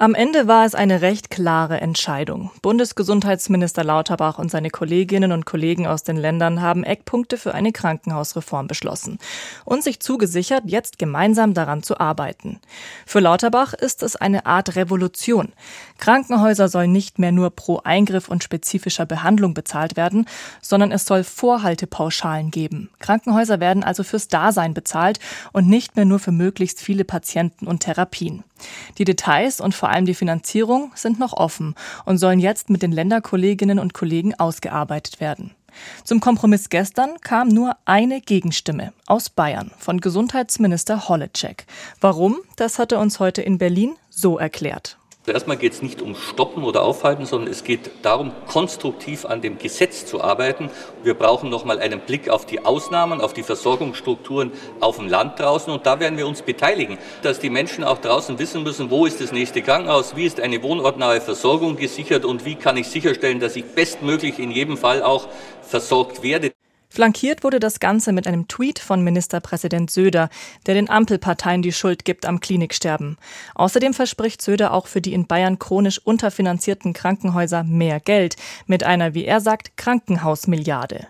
Am Ende war es eine recht klare Entscheidung. Bundesgesundheitsminister Lauterbach und seine Kolleginnen und Kollegen aus den Ländern haben Eckpunkte für eine Krankenhausreform beschlossen und sich zugesichert, jetzt gemeinsam daran zu arbeiten. Für Lauterbach ist es eine Art Revolution. Krankenhäuser sollen nicht mehr nur pro Eingriff und spezifischer Behandlung bezahlt werden, sondern es soll Vorhaltepauschalen geben. Krankenhäuser werden also fürs Dasein bezahlt und nicht mehr nur für möglichst viele Patienten und Therapien. Die Details und vor allem die Finanzierung sind noch offen und sollen jetzt mit den Länderkolleginnen und Kollegen ausgearbeitet werden. Zum Kompromiss gestern kam nur eine Gegenstimme aus Bayern von Gesundheitsminister Holleczek. Warum? Das hat er uns heute in Berlin so erklärt. Erstmal geht es nicht um Stoppen oder Aufhalten, sondern es geht darum, konstruktiv an dem Gesetz zu arbeiten. Wir brauchen noch mal einen Blick auf die Ausnahmen, auf die Versorgungsstrukturen auf dem Land draußen. Und da werden wir uns beteiligen, dass die Menschen auch draußen wissen müssen, wo ist das nächste Krankenhaus, wie ist eine wohnortnahe Versorgung gesichert und wie kann ich sicherstellen, dass ich bestmöglich in jedem Fall auch versorgt werde. Flankiert wurde das Ganze mit einem Tweet von Ministerpräsident Söder, der den Ampelparteien die Schuld gibt am Kliniksterben. Außerdem verspricht Söder auch für die in Bayern chronisch unterfinanzierten Krankenhäuser mehr Geld mit einer, wie er sagt, Krankenhausmilliarde.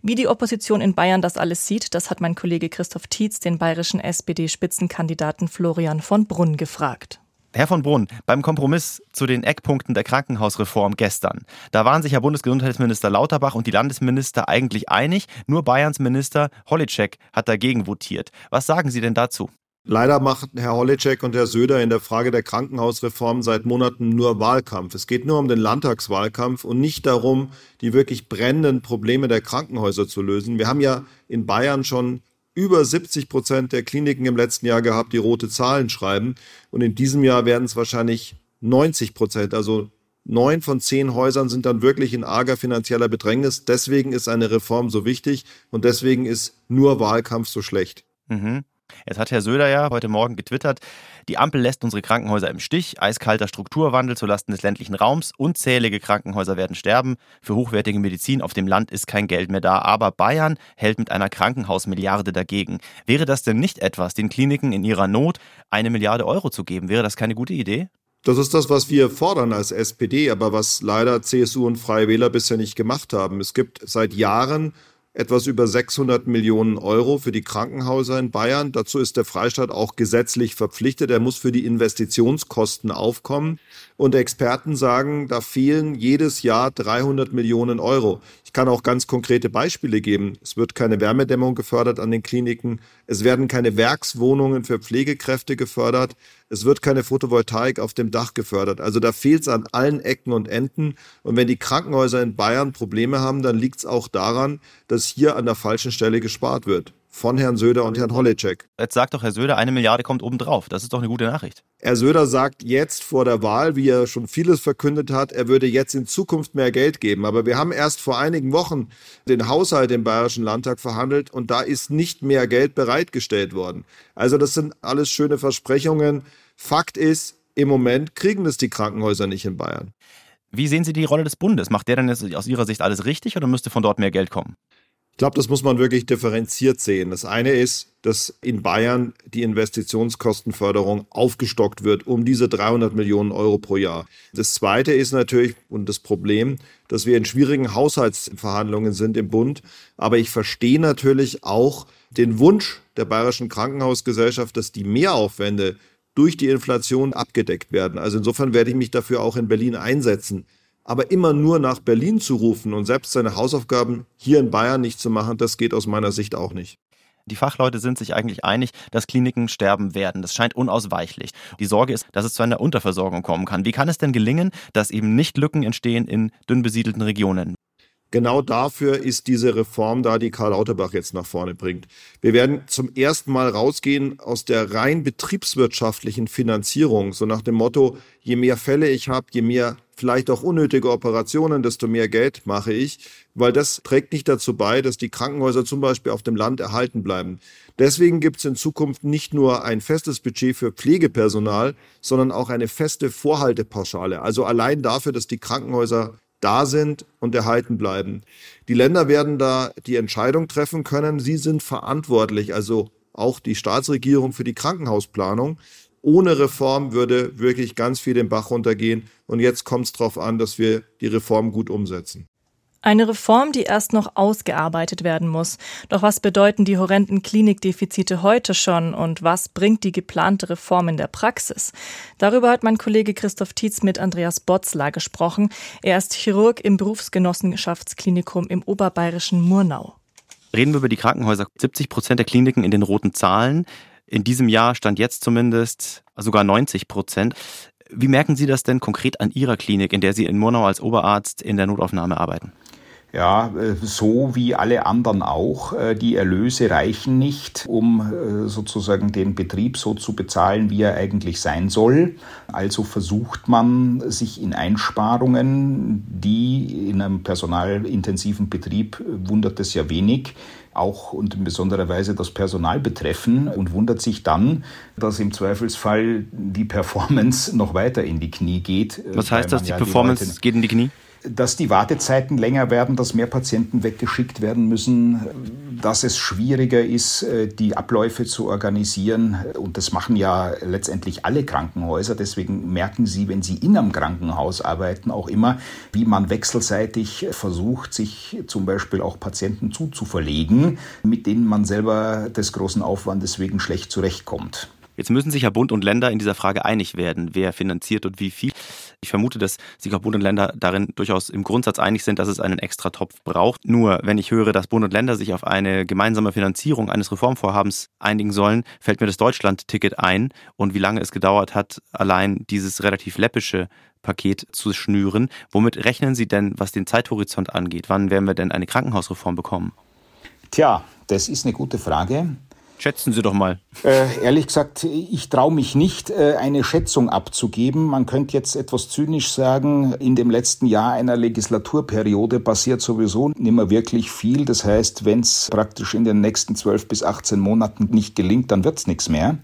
Wie die Opposition in Bayern das alles sieht, das hat mein Kollege Christoph Tietz den bayerischen SPD-Spitzenkandidaten Florian von Brunn gefragt. Herr von Brunn, beim Kompromiss zu den Eckpunkten der Krankenhausreform gestern, da waren sich Herr Bundesgesundheitsminister Lauterbach und die Landesminister eigentlich einig, nur Bayerns Minister Holitschek hat dagegen votiert. Was sagen Sie denn dazu? Leider machen Herr Holitschek und Herr Söder in der Frage der Krankenhausreform seit Monaten nur Wahlkampf. Es geht nur um den Landtagswahlkampf und nicht darum, die wirklich brennenden Probleme der Krankenhäuser zu lösen. Wir haben ja in Bayern schon über 70 Prozent der Kliniken im letzten Jahr gehabt, die rote Zahlen schreiben. Und in diesem Jahr werden es wahrscheinlich 90 Prozent. Also neun von zehn Häusern sind dann wirklich in arger finanzieller Bedrängnis. Deswegen ist eine Reform so wichtig und deswegen ist nur Wahlkampf so schlecht. Mhm. Jetzt hat Herr Söder ja heute Morgen getwittert, die Ampel lässt unsere Krankenhäuser im Stich, eiskalter Strukturwandel zulasten des ländlichen Raums, unzählige Krankenhäuser werden sterben, für hochwertige Medizin auf dem Land ist kein Geld mehr da, aber Bayern hält mit einer Krankenhausmilliarde dagegen. Wäre das denn nicht etwas, den Kliniken in ihrer Not eine Milliarde Euro zu geben? Wäre das keine gute Idee? Das ist das, was wir fordern als SPD, aber was leider CSU und Freie Wähler bisher nicht gemacht haben. Es gibt seit Jahren etwas über 600 Millionen Euro für die Krankenhäuser in Bayern. Dazu ist der Freistaat auch gesetzlich verpflichtet. Er muss für die Investitionskosten aufkommen. Und Experten sagen, da fehlen jedes Jahr 300 Millionen Euro. Ich kann auch ganz konkrete Beispiele geben. Es wird keine Wärmedämmung gefördert an den Kliniken. Es werden keine Werkswohnungen für Pflegekräfte gefördert. Es wird keine Photovoltaik auf dem Dach gefördert. Also da fehlt es an allen Ecken und Enden. Und wenn die Krankenhäuser in Bayern Probleme haben, dann liegt es auch daran, dass hier an der falschen Stelle gespart wird von Herrn Söder und Herrn Holleczek. Jetzt sagt doch Herr Söder, eine Milliarde kommt obendrauf. Das ist doch eine gute Nachricht. Herr Söder sagt jetzt vor der Wahl, wie er schon vieles verkündet hat, er würde jetzt in Zukunft mehr Geld geben. Aber wir haben erst vor einigen Wochen den Haushalt im Bayerischen Landtag verhandelt und da ist nicht mehr Geld bereitgestellt worden. Also das sind alles schöne Versprechungen. Fakt ist, im Moment kriegen das die Krankenhäuser nicht in Bayern. Wie sehen Sie die Rolle des Bundes? Macht der denn aus Ihrer Sicht alles richtig oder müsste von dort mehr Geld kommen? Ich glaube, das muss man wirklich differenziert sehen. Das eine ist, dass in Bayern die Investitionskostenförderung aufgestockt wird um diese 300 Millionen Euro pro Jahr. Das zweite ist natürlich und das Problem, dass wir in schwierigen Haushaltsverhandlungen sind im Bund. Aber ich verstehe natürlich auch den Wunsch der Bayerischen Krankenhausgesellschaft, dass die Mehraufwände durch die Inflation abgedeckt werden. Also insofern werde ich mich dafür auch in Berlin einsetzen. Aber immer nur nach Berlin zu rufen und selbst seine Hausaufgaben hier in Bayern nicht zu machen, das geht aus meiner Sicht auch nicht. Die Fachleute sind sich eigentlich einig, dass Kliniken sterben werden. Das scheint unausweichlich. Die Sorge ist, dass es zu einer Unterversorgung kommen kann. Wie kann es denn gelingen, dass eben nicht Lücken entstehen in dünn besiedelten Regionen? Genau dafür ist diese Reform da, die Karl Lauterbach jetzt nach vorne bringt. Wir werden zum ersten Mal rausgehen aus der rein betriebswirtschaftlichen Finanzierung, so nach dem Motto, je mehr Fälle ich habe, je mehr vielleicht auch unnötige Operationen, desto mehr Geld mache ich, weil das trägt nicht dazu bei, dass die Krankenhäuser zum Beispiel auf dem Land erhalten bleiben. Deswegen gibt es in Zukunft nicht nur ein festes Budget für Pflegepersonal, sondern auch eine feste Vorhaltepauschale. Also allein dafür, dass die Krankenhäuser da sind und erhalten bleiben. Die Länder werden da die Entscheidung treffen können. Sie sind verantwortlich, also auch die Staatsregierung für die Krankenhausplanung. Ohne Reform würde wirklich ganz viel den Bach runtergehen. Und jetzt kommt es darauf an, dass wir die Reform gut umsetzen. Eine Reform, die erst noch ausgearbeitet werden muss. Doch was bedeuten die horrenden Klinikdefizite heute schon und was bringt die geplante Reform in der Praxis? Darüber hat mein Kollege Christoph Tietz mit Andreas Botzler gesprochen. Er ist Chirurg im Berufsgenossenschaftsklinikum im oberbayerischen Murnau. Reden wir über die Krankenhäuser. 70 Prozent der Kliniken in den roten Zahlen. In diesem Jahr stand jetzt zumindest sogar 90 Prozent. Wie merken Sie das denn konkret an Ihrer Klinik, in der Sie in Murnau als Oberarzt in der Notaufnahme arbeiten? Ja, äh, so wie alle anderen auch. Äh, die Erlöse reichen nicht, um äh, sozusagen den Betrieb so zu bezahlen, wie er eigentlich sein soll. Also versucht man sich in Einsparungen, die in einem personalintensiven Betrieb wundert es ja wenig, auch und in besonderer Weise das Personal betreffen und wundert sich dann, dass im Zweifelsfall die Performance noch weiter in die Knie geht. Was heißt das, die ja Performance die geht in die Knie? Dass die Wartezeiten länger werden, dass mehr Patienten weggeschickt werden müssen, dass es schwieriger ist, äh, die Abläufe zu organisieren. Und das machen ja letztendlich alle Krankenhäuser. Deswegen merken Sie, wenn Sie in einem Krankenhaus arbeiten, auch immer, wie man wechselseitig versucht, sich zum Beispiel auch Patienten zuzuverlegen, mit denen man selber des großen Aufwandes wegen schlecht zurechtkommt. Jetzt müssen sich ja Bund und Länder in dieser Frage einig werden, wer finanziert und wie viel. Ich vermute, dass sich auch Bund und Länder darin durchaus im Grundsatz einig sind, dass es einen Extratopf braucht. Nur wenn ich höre, dass Bund und Länder sich auf eine gemeinsame Finanzierung eines Reformvorhabens einigen sollen, fällt mir das Deutschland-Ticket ein und wie lange es gedauert hat, allein dieses relativ läppische Paket zu schnüren. Womit rechnen Sie denn, was den Zeithorizont angeht? Wann werden wir denn eine Krankenhausreform bekommen? Tja, das ist eine gute Frage. Schätzen Sie doch mal. Äh, ehrlich gesagt, ich traue mich nicht, äh, eine Schätzung abzugeben. Man könnte jetzt etwas zynisch sagen, in dem letzten Jahr einer Legislaturperiode passiert sowieso nicht mehr wirklich viel. Das heißt, wenn es praktisch in den nächsten 12 bis 18 Monaten nicht gelingt, dann wird es nichts mehr.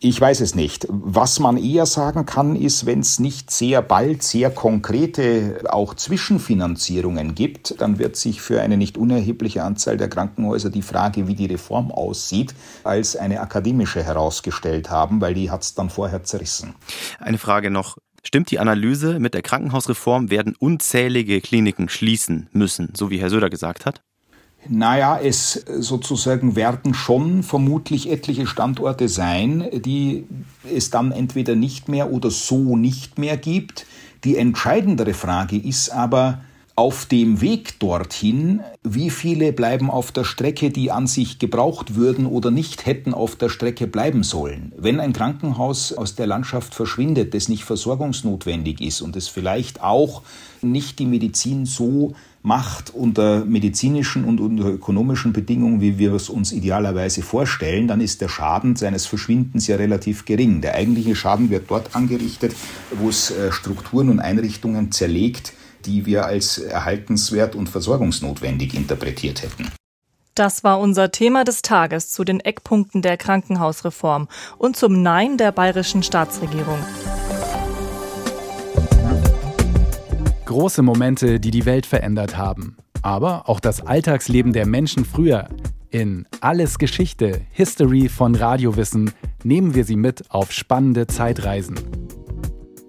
Ich weiß es nicht. Was man eher sagen kann, ist, wenn es nicht sehr bald sehr konkrete auch Zwischenfinanzierungen gibt, dann wird sich für eine nicht unerhebliche Anzahl der Krankenhäuser die Frage, wie die Reform aussieht, als eine akademische herausgestellt haben, weil die hat es dann vorher zerrissen. Eine Frage noch. Stimmt die Analyse, mit der Krankenhausreform werden unzählige Kliniken schließen müssen, so wie Herr Söder gesagt hat? Naja, es sozusagen werden schon vermutlich etliche Standorte sein, die es dann entweder nicht mehr oder so nicht mehr gibt. Die entscheidendere Frage ist aber, auf dem Weg dorthin, wie viele bleiben auf der Strecke, die an sich gebraucht würden oder nicht hätten auf der Strecke bleiben sollen? Wenn ein Krankenhaus aus der Landschaft verschwindet, das nicht versorgungsnotwendig ist und es vielleicht auch nicht die Medizin so macht unter medizinischen und unter ökonomischen Bedingungen, wie wir es uns idealerweise vorstellen, dann ist der Schaden seines Verschwindens ja relativ gering. Der eigentliche Schaden wird dort angerichtet, wo es äh, Strukturen und Einrichtungen zerlegt, die wir als erhaltenswert und versorgungsnotwendig interpretiert hätten. Das war unser Thema des Tages zu den Eckpunkten der Krankenhausreform und zum Nein der bayerischen Staatsregierung. Große Momente, die die Welt verändert haben. Aber auch das Alltagsleben der Menschen früher. In Alles Geschichte, History von Radiowissen nehmen wir Sie mit auf spannende Zeitreisen.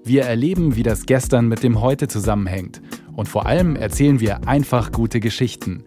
Wir erleben, wie das Gestern mit dem Heute zusammenhängt. Und vor allem erzählen wir einfach gute Geschichten.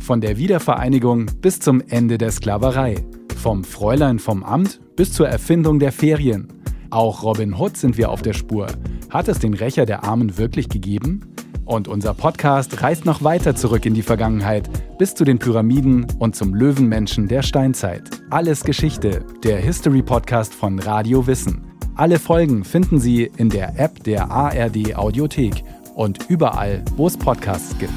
Von der Wiedervereinigung bis zum Ende der Sklaverei. Vom Fräulein vom Amt bis zur Erfindung der Ferien. Auch Robin Hood sind wir auf der Spur. Hat es den Rächer der Armen wirklich gegeben? Und unser Podcast reist noch weiter zurück in die Vergangenheit, bis zu den Pyramiden und zum Löwenmenschen der Steinzeit. Alles Geschichte, der History Podcast von Radio Wissen. Alle Folgen finden Sie in der App der ARD Audiothek und überall, wo es Podcasts gibt.